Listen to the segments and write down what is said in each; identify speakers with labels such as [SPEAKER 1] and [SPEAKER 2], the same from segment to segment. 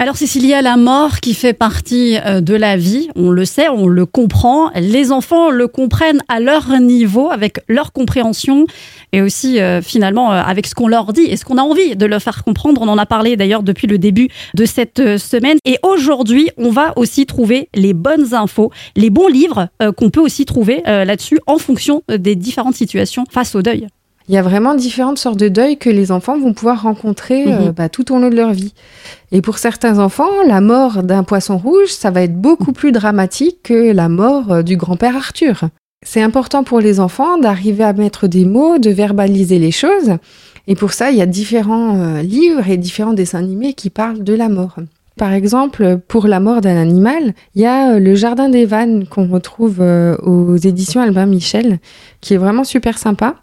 [SPEAKER 1] Alors Cécilia, la mort qui fait partie euh, de la vie, on le sait, on le comprend. Les enfants le comprennent à leur niveau, avec leur compréhension et aussi euh, finalement euh, avec ce qu'on leur dit et ce qu'on a envie de leur faire comprendre. On en a parlé d'ailleurs depuis le début de cette semaine. Et aujourd'hui, on va aussi trouver les bonnes infos, les bons livres qu'on peut aussi trouver là-dessus en fonction des différentes situations face au deuil.
[SPEAKER 2] Il y a vraiment différentes sortes de deuil que les enfants vont pouvoir rencontrer euh, mhm. bah, tout au long de leur vie. Et pour certains enfants, la mort d'un poisson rouge, ça va être beaucoup plus dramatique que la mort euh, du grand-père Arthur. C'est important pour les enfants d'arriver à mettre des mots, de verbaliser les choses. Et pour ça, il y a différents euh, livres et différents dessins animés qui parlent de la mort. Par exemple, pour la mort d'un animal, il y a Le Jardin des Vannes qu'on retrouve aux éditions Albin Michel, qui est vraiment super sympa.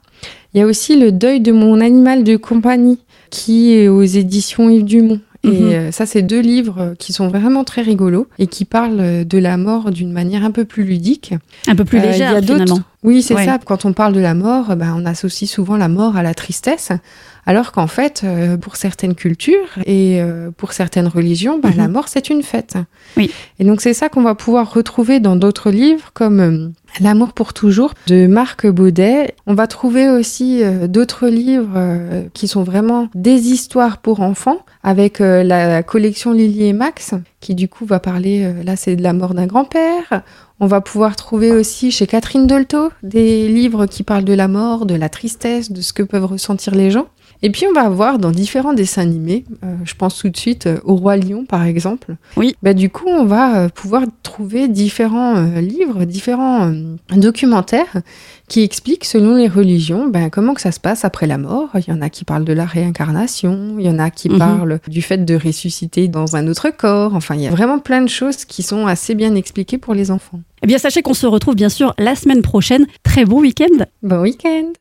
[SPEAKER 2] Il y a aussi Le deuil de mon animal de compagnie qui est aux éditions Yves Dumont. Et mhm. euh, ça, c'est deux livres qui sont vraiment très rigolos et qui parlent de la mort d'une manière un peu plus ludique.
[SPEAKER 1] Un peu plus euh, légère, finalement.
[SPEAKER 2] Oui, c'est ça. Quand on parle de la mort, ben, on associe souvent la mort à la tristesse. Alors qu'en fait, euh, pour certaines cultures et euh, pour certaines religions, la mhm. mort, c'est une fête.
[SPEAKER 1] Oui.
[SPEAKER 2] Et donc, c'est ça qu'on va pouvoir retrouver dans d'autres livres comme euh, L'amour pour toujours de Marc Baudet. On va trouver aussi d'autres livres qui sont vraiment des histoires pour enfants avec la collection Lily et Max qui du coup va parler, là c'est de la mort d'un grand-père. On va pouvoir trouver aussi chez Catherine Dolto des livres qui parlent de la mort, de la tristesse, de ce que peuvent ressentir les gens. Et puis on va avoir dans différents dessins animés, euh, je pense tout de suite euh, au Roi Lion par exemple.
[SPEAKER 1] Oui.
[SPEAKER 2] Bah, du coup, on va euh, pouvoir trouver différents livres, différents documentaires qui expliquent selon les religions ben, comment que ça se passe après la mort. Il y en a qui parlent de la réincarnation, il y en a qui mhm. parlent du fait de ressusciter dans un autre corps. Enfin, il y a vraiment plein de choses qui sont assez bien expliquées pour les enfants.
[SPEAKER 1] Eh bien, sachez qu'on se retrouve bien sûr la semaine prochaine. Très bon week-end.
[SPEAKER 2] Bon week-end.